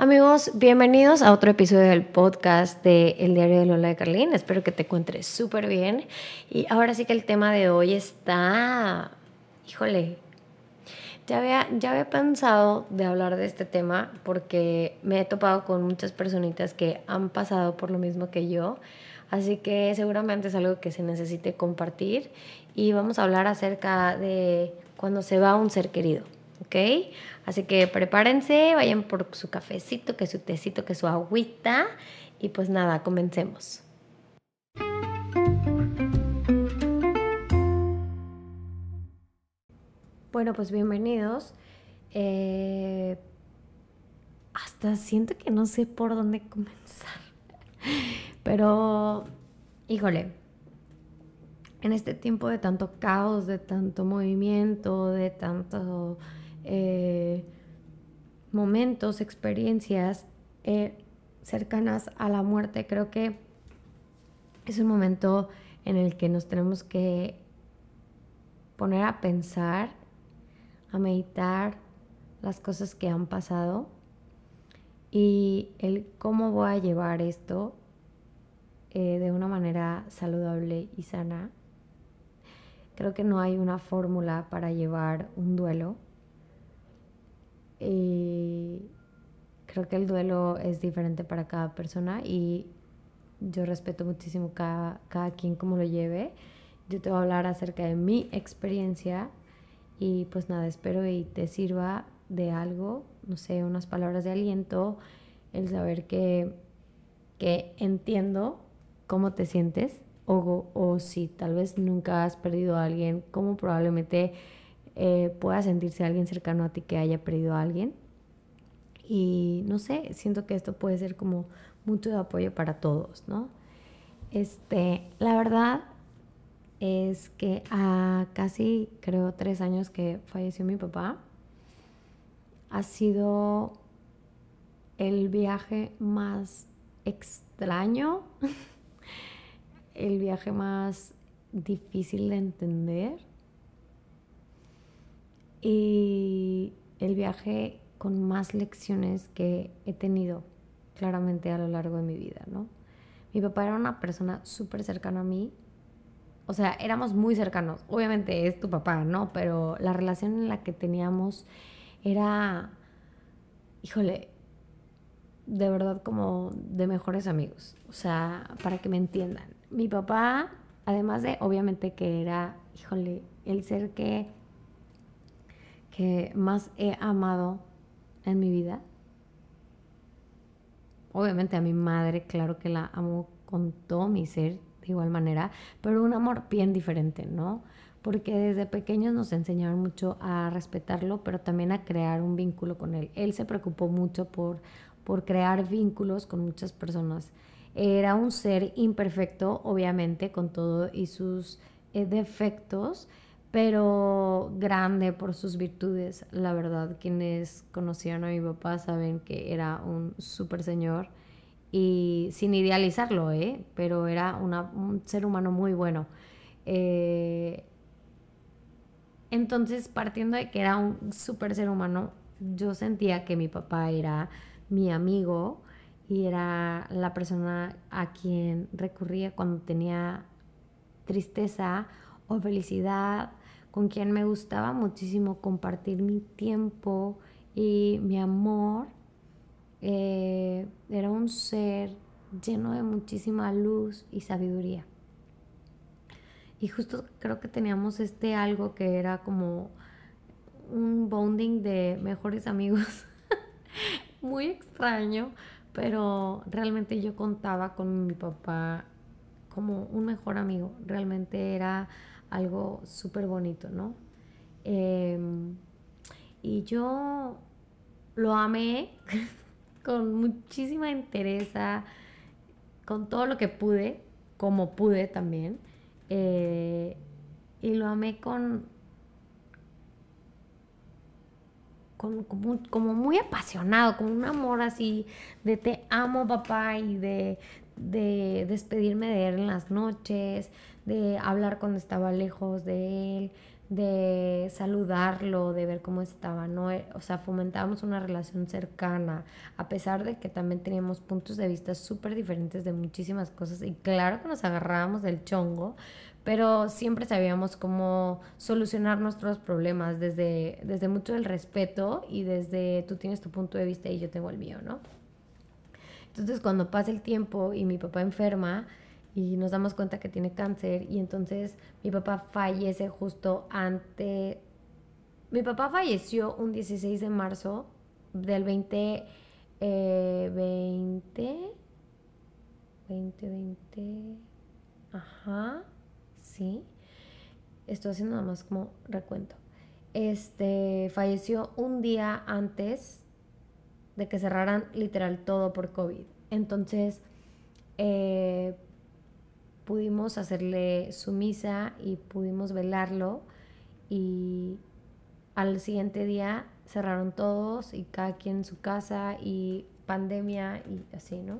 Amigos, bienvenidos a otro episodio del podcast de El Diario de Lola de Carlín. Espero que te encuentres súper bien. Y ahora sí que el tema de hoy está, híjole, ya había, ya había pensado de hablar de este tema porque me he topado con muchas personitas que han pasado por lo mismo que yo. Así que seguramente es algo que se necesite compartir y vamos a hablar acerca de cuando se va un ser querido. ¿Ok? Así que prepárense, vayan por su cafecito, que su tecito, que su agüita y pues nada, comencemos. Bueno, pues bienvenidos. Eh, hasta siento que no sé por dónde comenzar. Pero, híjole, en este tiempo de tanto caos, de tanto movimiento, de tanto eh, momentos, experiencias eh, cercanas a la muerte, creo que es un momento en el que nos tenemos que poner a pensar, a meditar las cosas que han pasado y el cómo voy a llevar esto eh, de una manera saludable y sana. Creo que no hay una fórmula para llevar un duelo y creo que el duelo es diferente para cada persona y yo respeto muchísimo cada, cada quien como lo lleve. Yo te voy a hablar acerca de mi experiencia y pues nada, espero y te sirva de algo, no sé, unas palabras de aliento, el saber que, que entiendo cómo te sientes o, o si tal vez nunca has perdido a alguien, cómo probablemente eh, pueda sentirse alguien cercano a ti que haya perdido a alguien. Y no sé, siento que esto puede ser como mucho de apoyo para todos, ¿no? Este, la verdad es que a casi, creo, tres años que falleció mi papá, ha sido el viaje más extraño, el viaje más difícil de entender y el viaje con más lecciones que he tenido claramente a lo largo de mi vida, ¿no? Mi papá era una persona súper cercana a mí, o sea, éramos muy cercanos, obviamente es tu papá, ¿no? Pero la relación en la que teníamos era, híjole, de verdad como de mejores amigos, o sea, para que me entiendan. Mi papá, además de, obviamente que era, híjole, el ser que que más he amado en mi vida. Obviamente a mi madre, claro que la amo con todo mi ser de igual manera, pero un amor bien diferente, ¿no? Porque desde pequeños nos enseñaron mucho a respetarlo, pero también a crear un vínculo con él. Él se preocupó mucho por, por crear vínculos con muchas personas. Era un ser imperfecto, obviamente, con todo y sus eh, defectos, pero grande por sus virtudes. La verdad, quienes conocían a mi papá saben que era un súper señor y sin idealizarlo, ¿eh? pero era un ser humano muy bueno. Eh, entonces, partiendo de que era un súper ser humano, yo sentía que mi papá era mi amigo y era la persona a quien recurría cuando tenía tristeza o felicidad con quien me gustaba muchísimo compartir mi tiempo y mi amor. Eh, era un ser lleno de muchísima luz y sabiduría. Y justo creo que teníamos este algo que era como un bonding de mejores amigos. Muy extraño, pero realmente yo contaba con mi papá como un mejor amigo. Realmente era algo súper bonito, ¿no? Em, y yo lo amé con muchísima entereza, con todo lo que pude, como pude también. Eh, y lo amé con, como, muy apasionado, con un amor así de te amo papá y de, de despedirme de él en las noches, de hablar cuando estaba lejos de él, de saludarlo, de ver cómo estaba, ¿no? Eh, o sea, fomentábamos una relación cercana, a pesar de que también teníamos puntos de vista súper diferentes de muchísimas cosas y claro que nos agarrábamos del chongo, pero siempre sabíamos cómo solucionar nuestros problemas desde, desde mucho el respeto y desde tú tienes tu punto de vista y yo tengo el mío, ¿no? Entonces cuando pasa el tiempo y mi papá enferma, y nos damos cuenta que tiene cáncer y entonces mi papá fallece justo ante... Mi papá falleció un 16 de marzo del 20... Eh, 20... 2020... Ajá, sí. Estoy haciendo nada más como recuento. Este falleció un día antes de que cerraran literal todo por COVID. Entonces, eh, pudimos hacerle su misa y pudimos velarlo y al siguiente día cerraron todos y cada quien en su casa y pandemia y así, ¿no?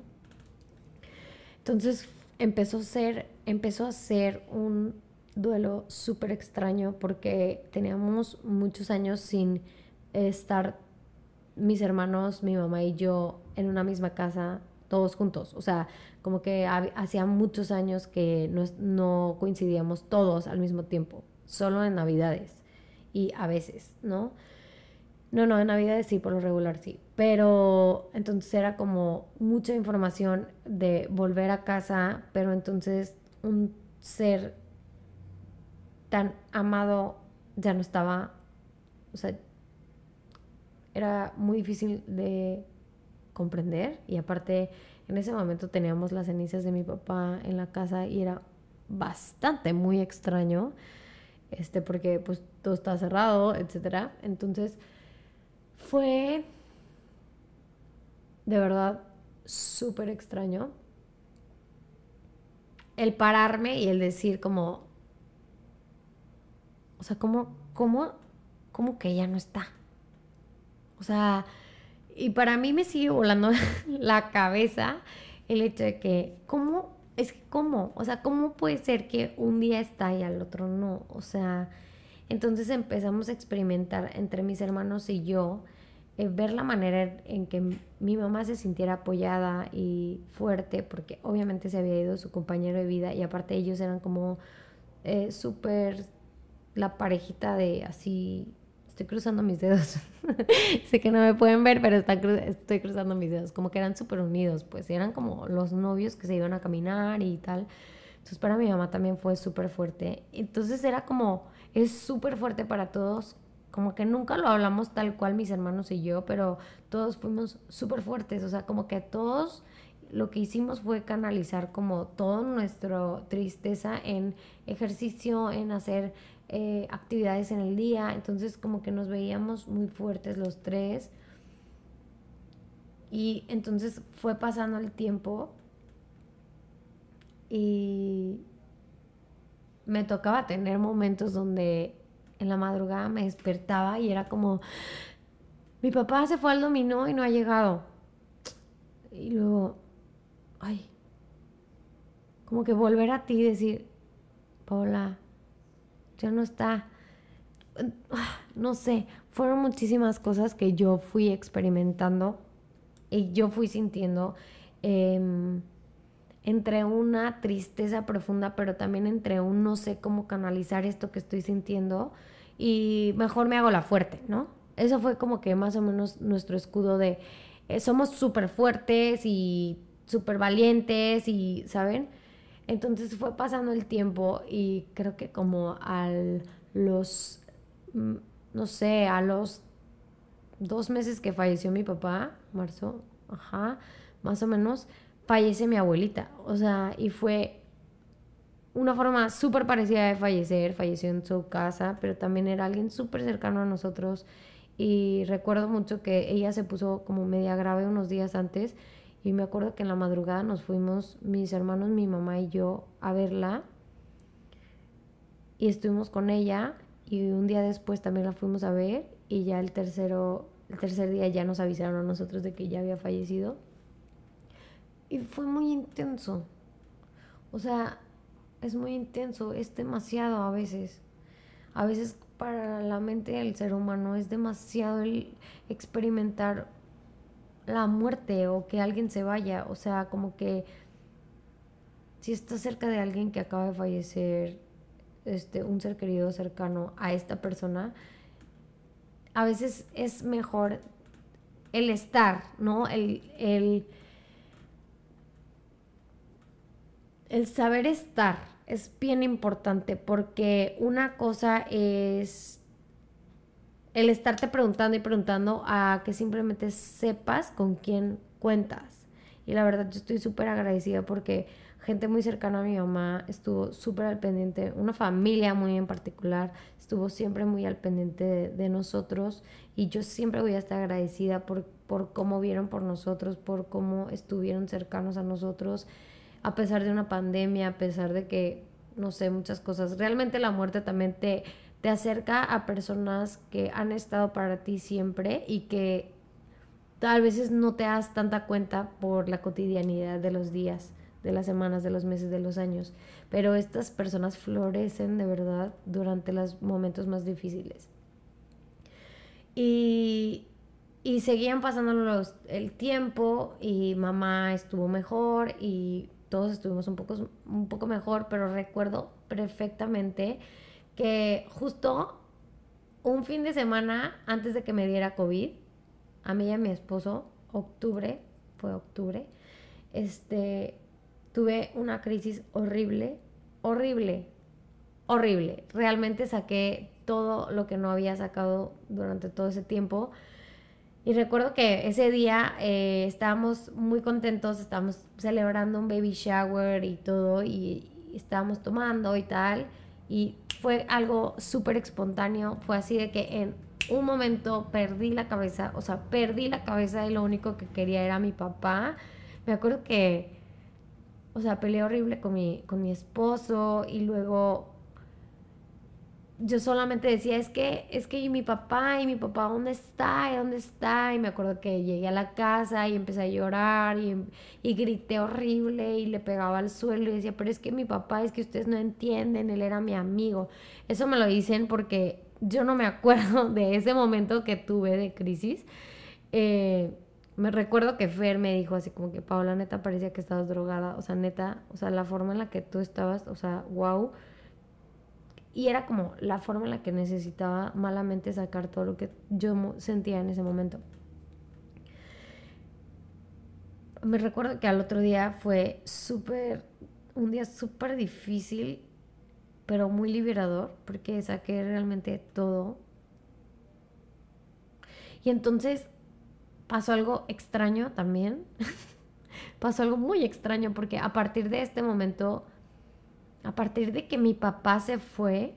Entonces empezó a ser, empezó a ser un duelo súper extraño porque teníamos muchos años sin estar mis hermanos, mi mamá y yo en una misma casa todos juntos. O sea, como que hacía muchos años que no, coincidíamos todos al mismo tiempo, solo en Navidades y a veces, ¿no? No, no, en Navidades sí, por lo regular sí. Pero entonces era como mucha información de volver a casa, pero entonces un ser tan amado ya no estaba, o sea, era muy difícil de comprender. Y aparte en ese momento teníamos las cenizas de mi papá en la casa y era bastante muy extraño este porque pues todo está cerrado etcétera. Entonces fue de verdad súper extraño el pararme y el decir como o sea cómo cómo cómo que ella no está o sea y para mí me sigue volando la cabeza el hecho de que, ¿cómo? Es que, ¿cómo? O sea, ¿cómo puede ser que un día está y al otro no? O sea, entonces empezamos a experimentar entre mis hermanos y yo, eh, ver la manera en que mi mamá se sintiera apoyada y fuerte, porque obviamente se había ido su compañero de vida y aparte ellos eran como eh, súper la parejita de así estoy cruzando mis dedos. sé que no me pueden ver, pero estoy cruzando mis dedos. Como que eran súper unidos, pues eran como los novios que se iban a caminar y tal. Entonces para mi mamá también fue súper fuerte. Entonces era como, es súper fuerte para todos. Como que nunca lo hablamos tal cual mis hermanos y yo, pero todos fuimos súper fuertes. O sea, como que todos lo que hicimos fue canalizar como toda nuestra tristeza en ejercicio, en hacer eh, actividades en el día, entonces como que nos veíamos muy fuertes los tres. Y entonces fue pasando el tiempo y me tocaba tener momentos donde en la madrugada me despertaba y era como, mi papá se fue al dominó y no ha llegado. Y luego, ay, como que volver a ti y decir, Paula, ya no está. No sé, fueron muchísimas cosas que yo fui experimentando y yo fui sintiendo em, entre una tristeza profunda, pero también entre un no sé cómo canalizar esto que estoy sintiendo y mejor me hago la fuerte, ¿no? Eso fue como que más o menos nuestro escudo de eh, somos súper fuertes y súper valientes y, ¿saben? Entonces fue pasando el tiempo y creo que como a los, mm, no sé, a los dos meses que falleció mi papá, marzo, ajá, más o menos, fallece mi abuelita. O sea, y fue una forma súper parecida de fallecer, falleció en su casa, pero también era alguien súper cercano a nosotros. Y recuerdo mucho que ella se puso como media grave unos días antes y me acuerdo que en la madrugada nos fuimos mis hermanos, mi mamá y yo a verla. Y estuvimos con ella y un día después también la fuimos a ver y ya el tercero el tercer día ya nos avisaron a nosotros de que ya había fallecido. Y fue muy intenso. O sea, es muy intenso, es demasiado a veces. A veces para la mente del ser humano es demasiado el experimentar la muerte o que alguien se vaya. O sea, como que si estás cerca de alguien que acaba de fallecer, este, un ser querido cercano a esta persona, a veces es mejor el estar, ¿no? El, el, el saber estar es bien importante porque una cosa es el estarte preguntando y preguntando a que simplemente sepas con quién cuentas. Y la verdad yo estoy súper agradecida porque gente muy cercana a mi mamá estuvo súper al pendiente, una familia muy en particular estuvo siempre muy al pendiente de, nosotros y yo siempre voy a estar agradecida por, por cómo vieron por nosotros, por cómo estuvieron cercanos a nosotros, a pesar de una pandemia, a pesar de que, no sé, muchas cosas. Realmente la muerte también te, te acerca a personas que han estado para ti siempre y que tal veces no te das tanta cuenta por la cotidianidad de los días de las semanas, de los meses, de los años. Pero estas personas florecen de verdad durante los momentos más difíciles. Y, y seguían pasando los, el tiempo y mamá estuvo mejor y todos estuvimos un poco, un poco mejor, pero recuerdo perfectamente justo un fin de semana antes de que me diera COVID, a mí y a mi esposo, octubre, fue octubre, este, tuve una crisis horrible, horrible, horrible. Realmente saqué todo lo que no había sacado durante todo ese tiempo. Y recuerdo que ese día eh, estábamos muy contentos, estábamos celebrando un baby shower y todo, y, estábamos tomando y tal. Y fue algo súper espontáneo, fue así de que en un momento perdí la cabeza, o sea, perdí la cabeza y lo único que quería era mi papá. Me acuerdo que o sea, peleé horrible con mi, con mi esposo y luego yo solamente decía, es que, es que mi papá, y mi papá, ¿dónde está? ¿Y dónde está? Y me acuerdo que llegué a la casa y empecé a llorar y, y, grité horrible y le pegaba al suelo y decía, pero es que mi papá, es que ustedes no entienden, él era mi amigo. Eso me lo dicen porque yo no me acuerdo de ese momento que tuve de crisis. Eh, me recuerdo que Fer me dijo así como que, Paola, neta, parecía que estabas drogada. O sea, neta, o sea, la forma en la que tú estabas, o sea, wow. Y era como la forma en la que necesitaba malamente sacar todo lo que yo sentía en ese momento. Me recuerdo que al otro día fue súper, un día súper difícil, pero muy liberador, porque saqué realmente todo. Y entonces pasó algo extraño también. pasó algo muy extraño porque a partir de este momento, a partir de que mi papá se fue,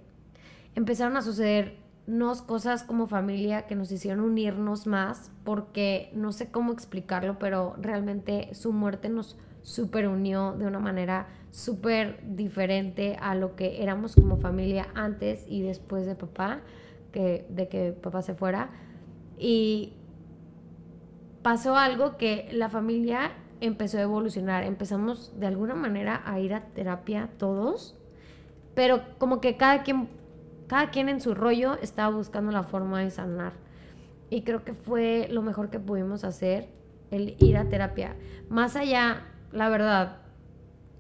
empezaron a suceder unas cosas como familia que nos hicieron unirnos más porque no sé cómo explicarlo, pero realmente su muerte nos super unió de una manera súper diferente a lo que éramos como familia antes y después de papá, que, de que papá se fuera. Y pasó algo que la familia empezó a evolucionar. Empezamos de alguna manera a ir a terapia todos, pero como que cada quien, cada quien en su rollo estaba buscando la forma de sanar. Y creo que fue lo mejor que pudimos hacer, el ir a terapia. Más allá, la verdad,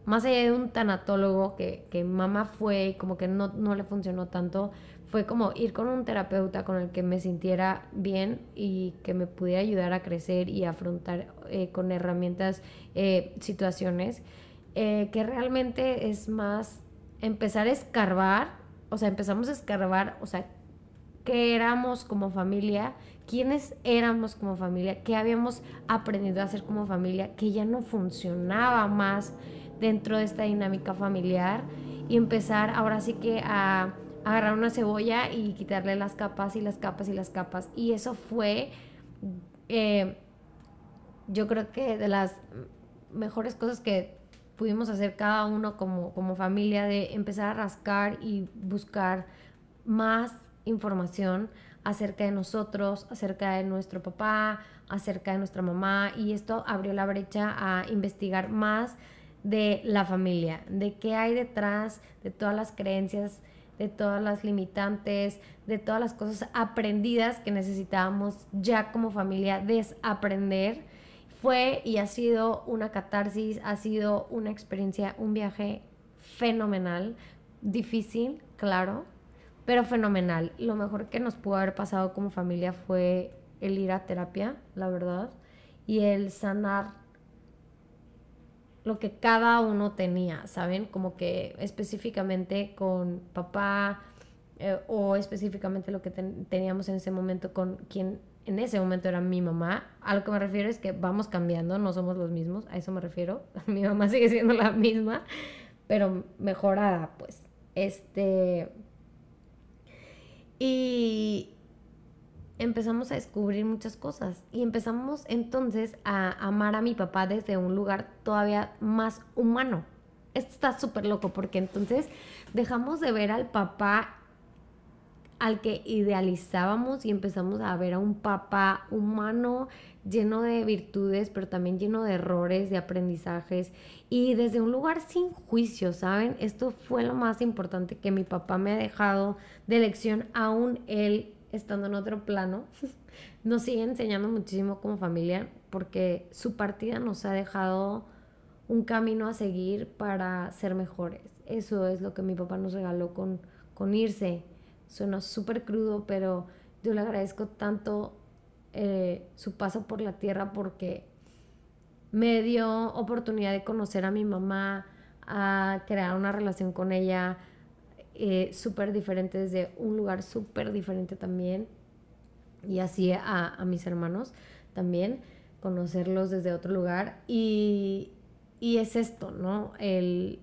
más allá de un tanatólogo que, que mamá fue y como que no, no le funcionó tanto, fue como ir con un terapeuta con el que me sintiera bien y que me pudiera ayudar a crecer y afrontar eh, con herramientas eh, situaciones, eh, que realmente es más empezar a escarbar, o sea, empezamos a escarbar, o sea, qué éramos como familia, quiénes éramos como familia, qué habíamos aprendido a hacer como familia, que ya no funcionaba más dentro de esta dinámica familiar y empezar ahora sí que a agarrar una cebolla y quitarle las capas y las capas y las capas. Y eso fue, eh, yo creo que de las mejores cosas que pudimos hacer cada uno como, como familia, de empezar a rascar y buscar más información acerca de nosotros, acerca de nuestro papá, acerca de nuestra mamá. Y esto abrió la brecha a investigar más de la familia, de qué hay detrás de todas las creencias de todas las limitantes, de todas las cosas aprendidas que necesitábamos ya como familia desaprender. Fue y ha sido una catarsis, ha sido una experiencia, un viaje fenomenal, difícil, claro, pero fenomenal. Lo mejor que nos pudo haber pasado como familia fue el ir a terapia, la verdad, y el sanar lo que cada uno tenía, ¿saben? Como que específicamente con papá eh, o específicamente lo que teníamos en ese momento con quien en ese momento era mi mamá. A lo que me refiero es que vamos cambiando, no somos los mismos, a eso me refiero. mi mamá sigue siendo la misma, pero mejorada, pues. Este. Y, empezamos a descubrir muchas cosas y empezamos entonces a amar a mi papá desde un lugar todavía más humano. Esto está súper loco porque entonces dejamos de ver al papá al que idealizábamos y empezamos a ver a un papá humano lleno de virtudes, pero también lleno de errores, de aprendizajes y desde un lugar sin juicio, ¿saben? Esto fue lo más importante que mi papá me ha dejado de lección, aún él estando en otro plano, nos sigue enseñando muchísimo como familia porque su partida nos ha dejado un camino a seguir para ser mejores. Eso es lo que mi papá nos regaló con, con irse. Suena súper crudo, pero yo le agradezco tanto eh, su paso por la tierra porque me dio oportunidad de conocer a mi mamá, a crear una relación con ella, eh, súper diferente desde un lugar súper diferente también. Y así a, mis hermanos también, conocerlos desde otro lugar. Y, y es esto, ¿no? El,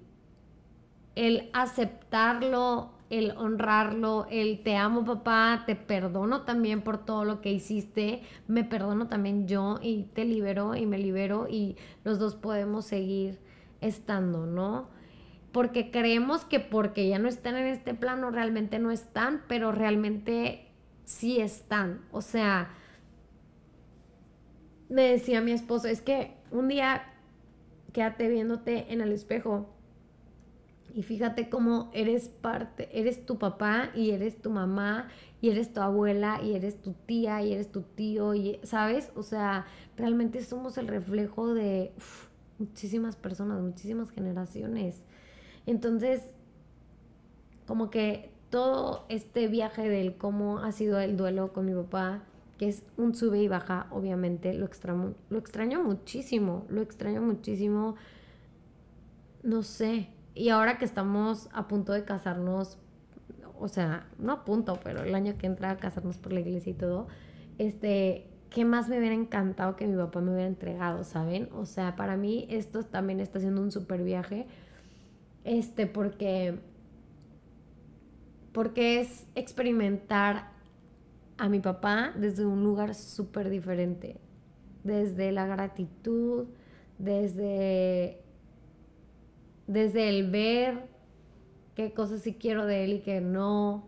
el aceptarlo, el honrarlo, el te amo papá, te perdono también por todo lo que hiciste, me perdono también yo y te libero y me libero y los dos podemos seguir estando, ¿no? Porque creemos que porque ya no están en este plano realmente no están, pero realmente sí están. O sea, me decía mi esposo, es que un día quédate viéndote en el espejo y fíjate cómo eres parte, eres tu papá y eres tu mamá y eres tu abuela y eres tu tía y eres tu tío y, ¿sabes? O sea, realmente somos el reflejo de muchísimas personas, muchísimas generaciones. Entonces, como que todo este viaje del cómo ha sido el duelo con mi papá, que es un sube y baja, obviamente, lo extraño, lo extraño muchísimo, lo extraño muchísimo, no sé. Y ahora que estamos a punto de casarnos, o sea, no a punto, pero el año que entra a casarnos por la iglesia y todo, este, ¿qué más me hubiera encantado que mi papá me hubiera entregado, saben? O sea, para mí esto también está siendo un súper viaje este, porque, porque es experimentar a mi papá desde un lugar súper diferente, desde la gratitud, desde, desde el ver qué cosas sí quiero de él y qué no,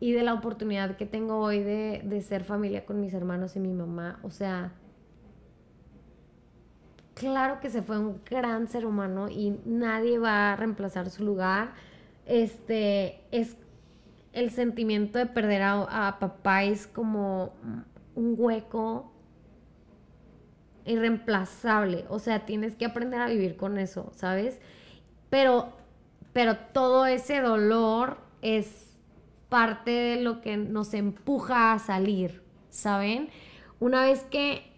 y de la oportunidad que tengo hoy de, de ser familia con mis hermanos y mi mamá. O sea, claro que se fue un gran ser humano y nadie va a reemplazar su lugar. Este es el sentimiento de perder a, papá es como un hueco irreemplazable. O sea, tienes que aprender a vivir con eso, ¿sabes? Pero, pero todo ese dolor es parte de lo que nos empuja a salir, ¿saben? Una vez que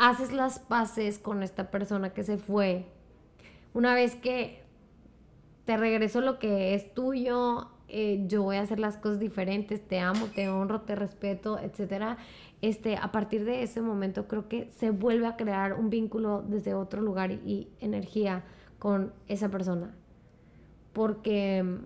haces las paces con esta persona que se fue, una vez que te regreso lo que es tuyo, eh, yo voy a hacer las cosas diferentes, te amo, te honro, te respeto, etcétera. Este, a partir de ese momento creo que se vuelve a crear un vínculo desde otro lugar y energía con esa persona. Porque mm,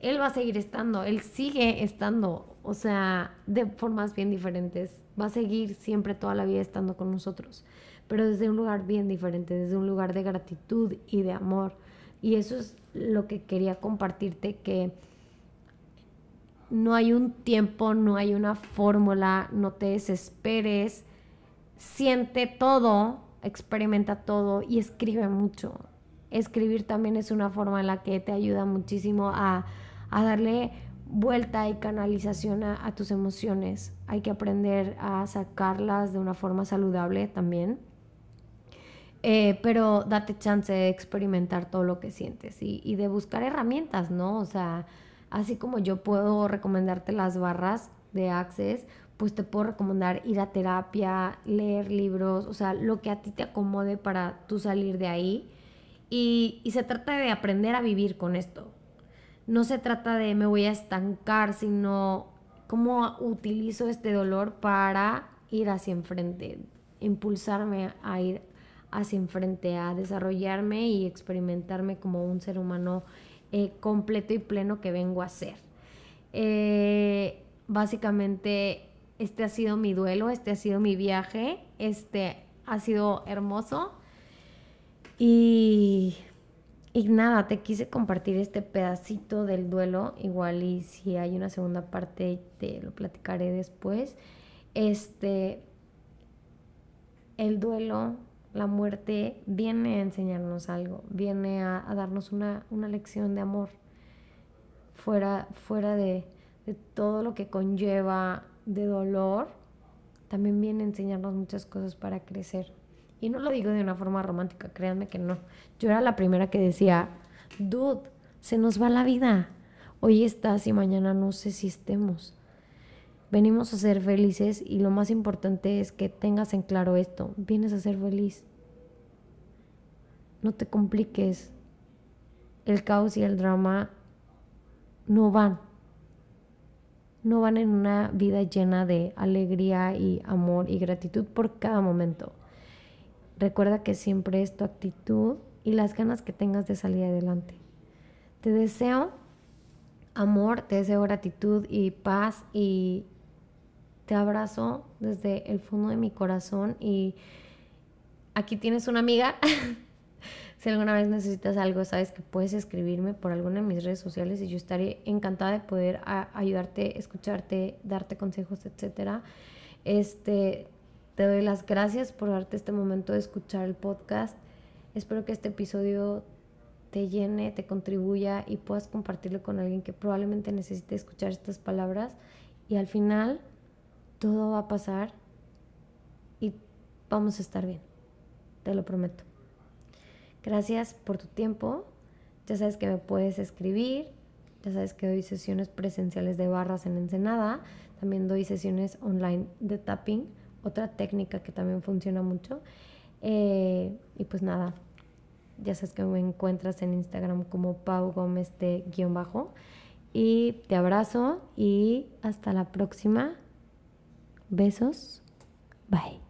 él va a seguir estando, él sigue estando, o sea, de formas bien diferentes va a seguir siempre toda la vida estando con nosotros, pero desde un lugar bien diferente, desde un lugar de gratitud y de amor. Y eso es lo que quería compartirte, que no hay un tiempo, no hay una fórmula, no te desesperes, siente todo, experimenta todo y escribe mucho. Escribir también es una forma en la que te ayuda muchísimo a, a darle vuelta y canalización a, tus emociones. Hay que aprender a sacarlas de una forma saludable también. Eh, pero date chance de experimentar todo lo que sientes y, de buscar herramientas, ¿no? O sea, así como yo puedo recomendarte las barras de Access, pues te puedo recomendar ir a terapia, leer libros, o sea, lo que a ti te acomode para tú salir de ahí. Y se trata de aprender a vivir con esto no se trata de me voy a estancar, sino cómo utilizo este dolor para ir hacia enfrente, impulsarme a ir hacia enfrente, a desarrollarme y experimentarme como un ser humano eh, completo y pleno que vengo a ser. Eh, básicamente, este ha sido mi duelo, este ha sido mi viaje, este ha sido hermoso y y nada, te quise compartir este pedacito del duelo, igual y si hay una segunda parte te lo platicaré después. Este, el duelo, la muerte viene a enseñarnos algo, viene a, darnos una, lección de amor, fuera, fuera de, de todo lo que conlleva de dolor, también viene a enseñarnos muchas cosas para crecer. Y no lo digo de una forma romántica, créanme que no. Yo era la primera que decía, dude, se nos va la vida. Hoy estás y mañana no sé si estemos. Venimos a ser felices y lo más importante es que tengas en claro esto. Vienes a ser feliz. No te compliques. El caos y el drama no van. No van en una vida llena de alegría y amor y gratitud por cada momento. Recuerda que siempre es tu actitud y las ganas que tengas de salir adelante. Te deseo amor, te deseo gratitud y paz y te abrazo desde el fondo de mi corazón y aquí tienes una amiga. si alguna vez necesitas algo, sabes que puedes escribirme por alguna de mis redes sociales y yo estaré encantada de poder ayudarte, escucharte, darte consejos, etcétera. Este, te doy las gracias por darte este momento de escuchar el podcast. Espero que este episodio te llene, te contribuya y puedas compartirlo con alguien que probablemente necesite escuchar estas palabras. Y al final todo va a pasar y vamos a estar bien. Te lo prometo. Gracias por tu tiempo. Ya sabes que me puedes escribir. Ya sabes que doy sesiones presenciales de barras en Ensenada. También doy sesiones online de tapping otra técnica que también funciona mucho. Eh, y pues nada, ya sabes que me encuentras en Instagram como Pau Gómez de guion bajo. Y te abrazo y hasta la próxima. Besos. Bye.